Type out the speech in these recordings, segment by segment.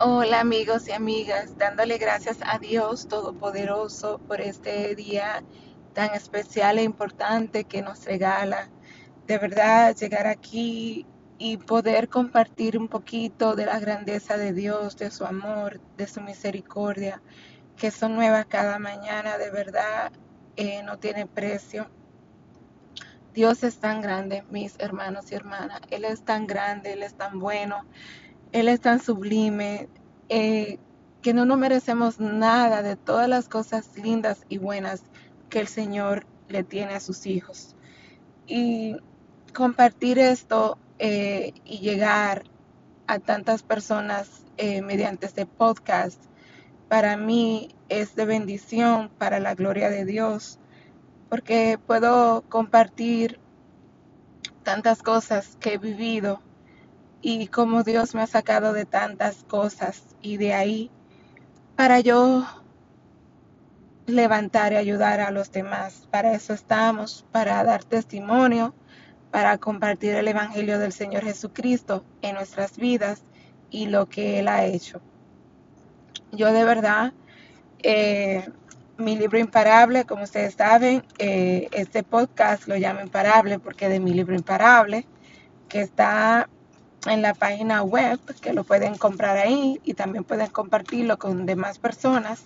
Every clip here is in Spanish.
Hola amigos y amigas, dándole gracias a Dios Todopoderoso por este día tan especial e importante que nos regala. De verdad, llegar aquí y poder compartir un poquito de la grandeza de Dios, de su amor, de su misericordia, que son nuevas cada mañana, de verdad, eh, no tiene precio. Dios es tan grande, mis hermanos y hermanas. Él es tan grande, Él es tan bueno. Él es tan sublime eh, que no nos merecemos nada de todas las cosas lindas y buenas que el Señor le tiene a sus hijos. Y compartir esto eh, y llegar a tantas personas eh, mediante este podcast, para mí es de bendición para la gloria de Dios, porque puedo compartir tantas cosas que he vivido y cómo Dios me ha sacado de tantas cosas y de ahí para yo levantar y ayudar a los demás. Para eso estamos, para dar testimonio, para compartir el Evangelio del Señor Jesucristo en nuestras vidas y lo que Él ha hecho. Yo de verdad, eh, mi libro Imparable, como ustedes saben, eh, este podcast lo llamo Imparable porque de mi libro Imparable, que está en la página web, que lo pueden comprar ahí y también pueden compartirlo con demás personas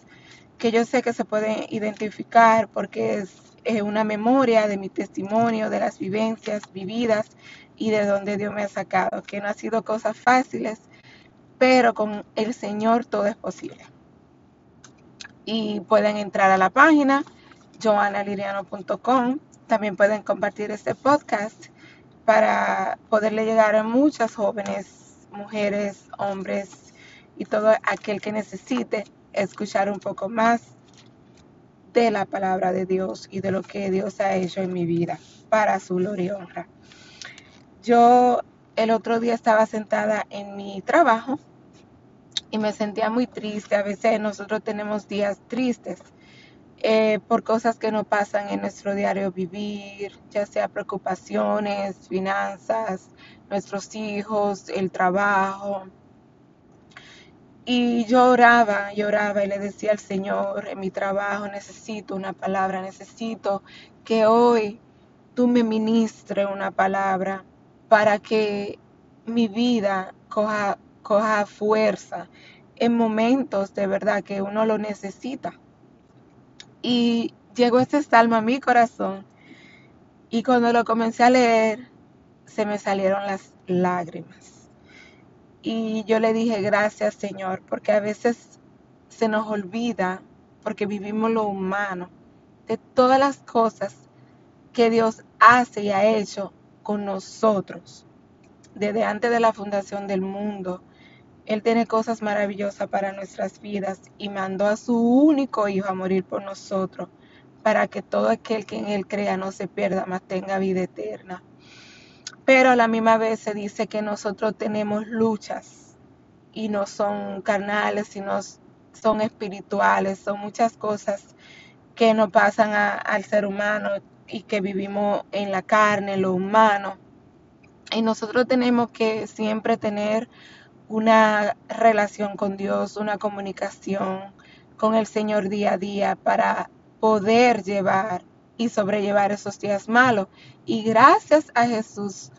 que yo sé que se pueden identificar porque es una memoria de mi testimonio, de las vivencias vividas y de donde Dios me ha sacado, que no ha sido cosas fáciles, pero con el Señor todo es posible. Y pueden entrar a la página joannaliriano.com, también pueden compartir este podcast para poderle llegar a muchas jóvenes, mujeres, hombres y todo aquel que necesite escuchar un poco más de la palabra de Dios y de lo que Dios ha hecho en mi vida para su gloria y honra. Yo el otro día estaba sentada en mi trabajo y me sentía muy triste. A veces nosotros tenemos días tristes eh, por cosas que no pasan en nuestro diario vivir, ya sea preocupaciones, finanzas, nuestros hijos, el trabajo. Y yo oraba, lloraba y le decía al Señor, en mi trabajo necesito una palabra, necesito que hoy tú me ministres una palabra para que mi vida coja, coja fuerza en momentos de verdad que uno lo necesita. Y llegó este salmo a mi corazón y cuando lo comencé a leer se me salieron las lágrimas. Y yo le dije gracias Señor, porque a veces se nos olvida, porque vivimos lo humano, de todas las cosas que Dios hace y ha hecho con nosotros desde antes de la fundación del mundo, él tiene cosas maravillosas para nuestras vidas y mandó a su único Hijo a morir por nosotros, para que todo aquel que en Él crea no se pierda, mas tenga vida eterna. Pero a la misma vez se dice que nosotros tenemos luchas y no son carnales, sino son espirituales, son muchas cosas que nos pasan al ser humano y que vivimos en la carne, lo humano. Y nosotros tenemos que siempre tener una relación con Dios, una comunicación con el Señor día a día para poder llevar y sobrellevar esos días malos. Y gracias a Jesús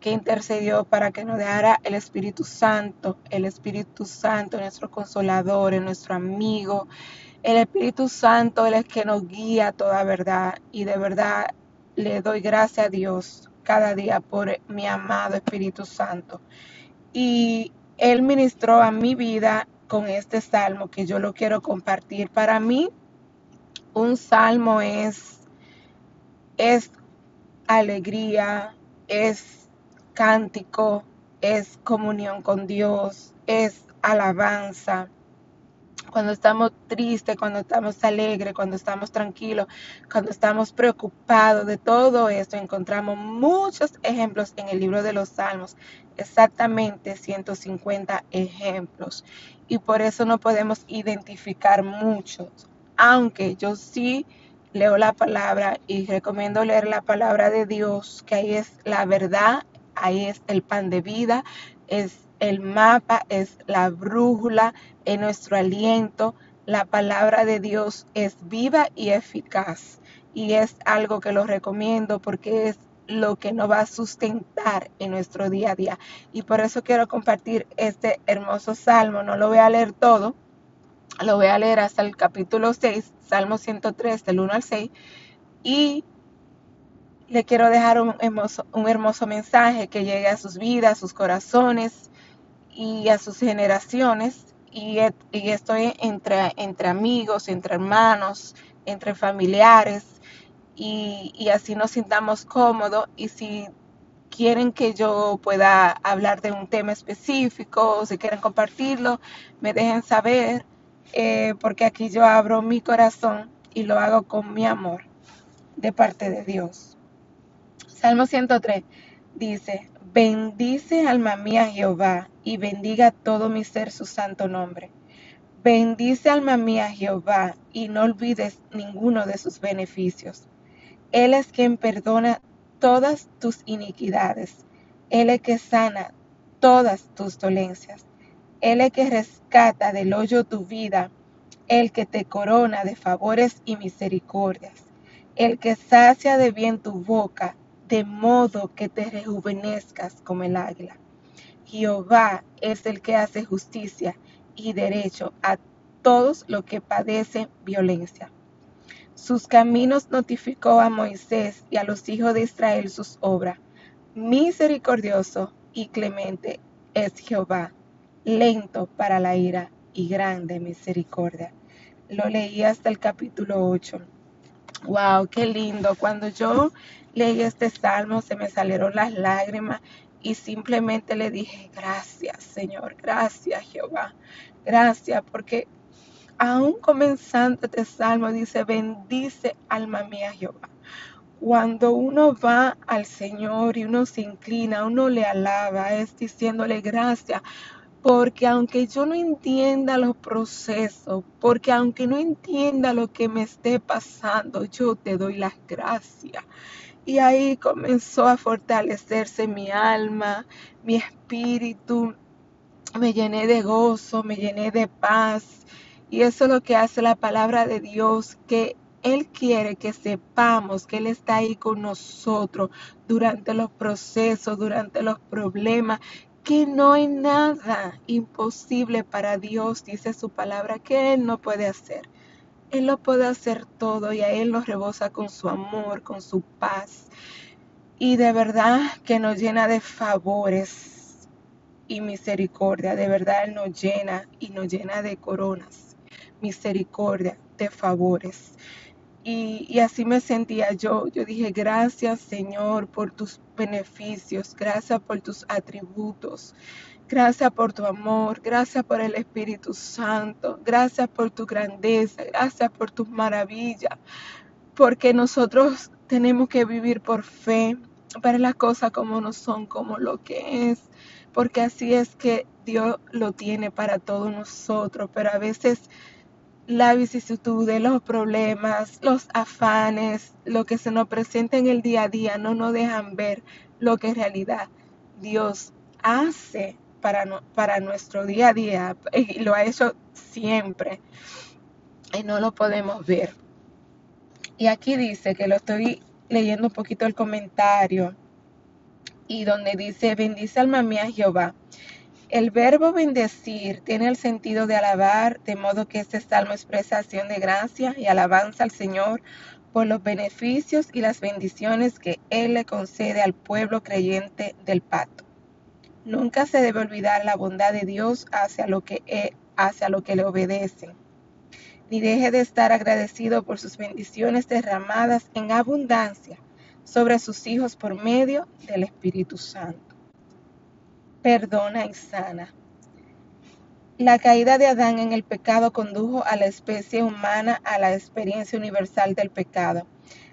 que intercedió para que nos dejara el Espíritu Santo, el Espíritu Santo, nuestro consolador, nuestro amigo. El Espíritu Santo es el que nos guía a toda verdad y de verdad le doy gracias a Dios cada día por mi amado Espíritu Santo. Y él ministró a mi vida con este salmo que yo lo quiero compartir. Para mí, un salmo es, es alegría, es cántico, es comunión con Dios, es alabanza cuando estamos tristes, cuando estamos alegres, cuando estamos tranquilos, cuando estamos preocupados de todo esto, encontramos muchos ejemplos en el libro de los Salmos, exactamente 150 ejemplos. Y por eso no podemos identificar muchos, aunque yo sí leo la palabra y recomiendo leer la palabra de Dios, que ahí es la verdad, ahí es el pan de vida, es el mapa, es la brújula, en nuestro aliento. La palabra de Dios es viva y eficaz y es algo que lo recomiendo porque es lo que nos va a sustentar en nuestro día a día. Y por eso quiero compartir este hermoso salmo. No lo voy a leer todo, lo voy a leer hasta el capítulo 6, Salmo 103, del 1 al 6. Y le quiero dejar un hermoso, un hermoso mensaje que llegue a sus vidas, a sus corazones y a sus generaciones. Y, y estoy entre, entre amigos, entre hermanos, entre familiares y, así nos sintamos cómodos y si quieren que yo pueda hablar de un tema específico o si quieren compartirlo, me dejen saber, eh, porque aquí yo abro mi corazón y lo hago con mi amor de parte de Dios. Salmo 103 dice, bendice alma mía Jehová y bendiga todo mi ser su santo nombre. Bendice alma mía Jehová y no olvides ninguno de sus beneficios él es quien perdona todas tus iniquidades. Él es que sana todas tus dolencias. Él es que rescata del hoyo tu vida. El que te corona de favores y misericordias. El que sacia de bien tu boca, de modo que te rejuvenezcas como el águila. Jehová es el que hace justicia y derecho a todos los que padecen violencia sus caminos notificó a Moisés y a los hijos de Israel sus obras. Misericordioso y clemente es Jehová, lento para la ira y grande misericordia. Lo leí hasta el capítulo 8. Wow, qué lindo. Cuando yo leí este salmo se me salieron las lágrimas y simplemente le dije, gracias Señor, gracias Jehová, gracias porque aún comenzando este salmo, dice, bendice alma mía Jehová. Cuando uno va al Señor y uno se inclina, uno le alaba, es diciéndole gracias, porque aunque yo no entienda los procesos, porque aunque no entienda lo que me esté pasando, yo te doy las gracias. Y ahí comenzó a fortalecerse mi alma, mi espíritu, me llené de gozo, me llené de paz y eso es lo que hace la palabra de Dios, que Él quiere que sepamos que Él está ahí con nosotros durante los procesos, durante los problemas, que no hay nada imposible para Dios, dice su palabra, que Él no puede hacer. Él lo puede hacer todo y a Él nos rebosa con su amor, con su paz. Y de verdad que nos llena de favores y misericordia. De verdad Él nos llena y nos llena de coronas misericordia, de favores. Y, así me sentía yo. Yo dije, gracias Señor por tus beneficios, gracias por tus atributos, gracias por tu amor, gracias por el Espíritu Santo, gracias por tu grandeza, gracias por tus maravillas, porque nosotros tenemos que vivir por fe, ver las cosas como no son, como lo que es, porque así es que Dios lo tiene para todos nosotros, pero a veces la vicisitud, los problemas, los afanes, lo que se nos presenta en el día a día, no nos dejan ver lo que en realidad Dios hace para, para nuestro día a día y lo ha hecho siempre y no lo podemos ver. Y aquí dice que lo estoy leyendo un poquito el comentario y donde dice, bendice alma mía Jehová el verbo bendecir tiene el sentido de alabar, de modo que este salmo expresa acción de gracia y alabanza al Señor por los beneficios y las bendiciones que Él le concede al pueblo creyente del pacto. Nunca se debe olvidar la bondad de Dios hacia lo que, e, hacia lo que le obedecen, ni deje de estar agradecido por sus bendiciones derramadas en abundancia sobre sus hijos por medio del Espíritu Santo perdona y sana. La caída de Adán en el pecado condujo a la especie humana a la experiencia universal del pecado,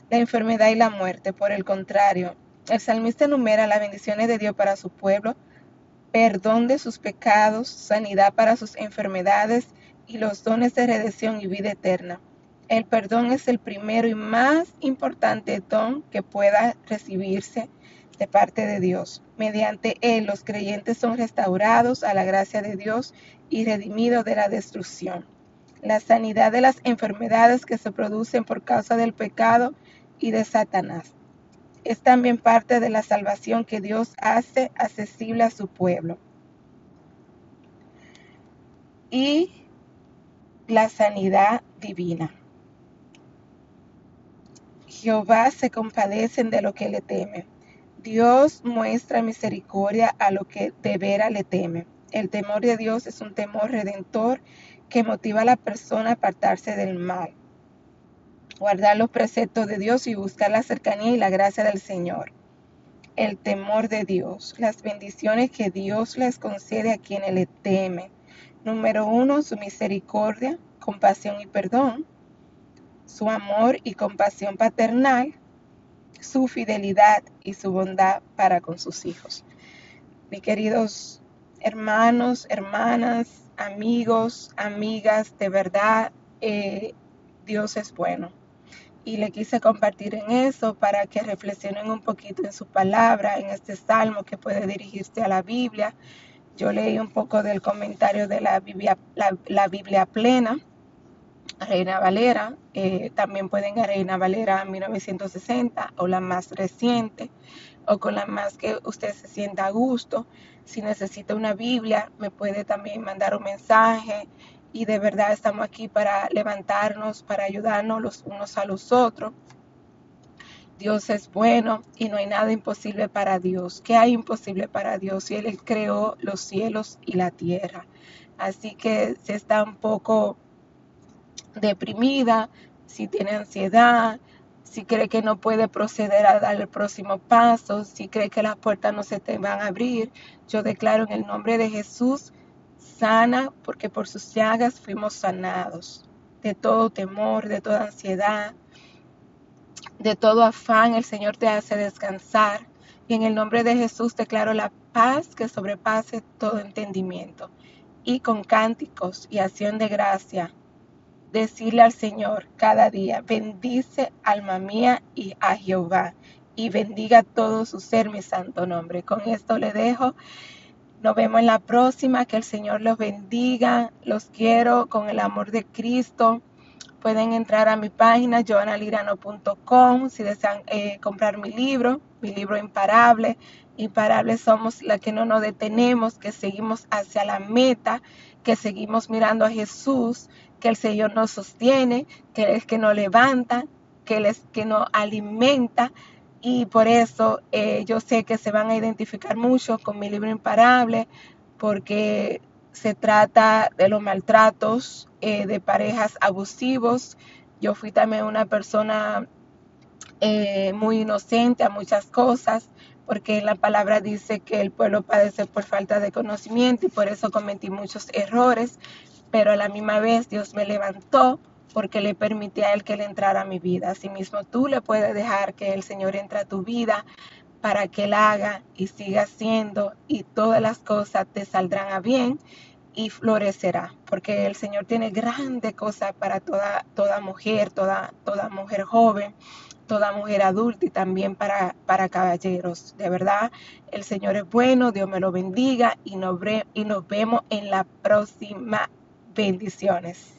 la enfermedad y la muerte. Por el contrario, el salmista enumera las bendiciones de Dios para su pueblo, perdón de sus pecados, sanidad para sus enfermedades y los dones de redención y vida eterna. El perdón es el primero y más importante don que pueda recibirse de parte de Dios. Mediante Él los creyentes son restaurados a la gracia de Dios y redimidos de la destrucción. La sanidad de las enfermedades que se producen por causa del pecado y de Satanás. Es también parte de la salvación que Dios hace accesible a su pueblo. Y la sanidad divina. Jehová se compadecen de lo que le teme. Dios muestra misericordia a lo que de veras le teme. El temor de Dios es un temor redentor que motiva a la persona a apartarse del mal, guardar los preceptos de Dios y buscar la cercanía y la gracia del Señor. El temor de Dios, las bendiciones que Dios les concede a quienes le temen. Número uno, su misericordia, compasión y perdón su amor y compasión paternal, su fidelidad y su bondad para con sus hijos. Mis queridos hermanos, hermanas, amigos, amigas, de verdad, eh, Dios es bueno. Y le quise compartir en eso para que reflexionen un poquito en su palabra, en este salmo que puede dirigirse a la Biblia. Yo leí un poco del comentario de la Biblia, la Biblia plena Reina Valera, eh, también pueden a Reina Valera 1960 o la más reciente o con la más que usted se sienta a gusto. Si necesita una Biblia, me puede también mandar un mensaje y de verdad estamos aquí para levantarnos, para ayudarnos los unos a los otros. Dios es bueno y no hay nada imposible para Dios. ¿Qué hay imposible para Dios? Si Él creó los cielos y la tierra. Así que si está un poco deprimida, si tiene ansiedad, si cree que no puede proceder a dar el próximo paso, si cree que las puertas no se te van a abrir, yo declaro en el nombre de Jesús, sana, porque por sus llagas fuimos sanados de todo temor, de toda ansiedad, de todo afán, el Señor te hace descansar. Y en el nombre de Jesús declaro la paz que sobrepase todo entendimiento. Y con cánticos y acción de gracia decirle al Señor cada día, bendice alma mía y a Jehová, y bendiga todo su ser, mi santo nombre. Con esto le dejo. Nos vemos en la próxima. Que el Señor los bendiga. Los quiero con el amor de Cristo. Pueden entrar a mi página joanalirano.com si desean eh, comprar mi libro, mi libro Imparable. Imparables somos la que no nos detenemos, que seguimos hacia la meta, que seguimos mirando a Jesús que el Señor nos sostiene, que es que nos levanta, que es que nos alimenta. Y por eso eh, yo sé que se van a identificar mucho con mi libro Imparable, porque se trata de los maltratos eh, de parejas abusivos. Yo fui también una persona eh, muy inocente a muchas cosas, porque la palabra dice que el pueblo padece por falta de conocimiento y por eso cometí muchos errores, pero a la misma vez Dios me levantó porque le permití a Él que Él entrara a mi vida. Asimismo, tú le puedes dejar que el Señor entre a tu vida para que Él haga y siga haciendo y todas las cosas te saldrán a bien y florecerá, porque el Señor tiene grandes cosas para toda, toda mujer, toda, toda mujer joven, toda mujer adulta y también para, para caballeros. De verdad, el Señor es bueno, Dios me lo bendiga y y nos vemos en la próxima Bendiciones.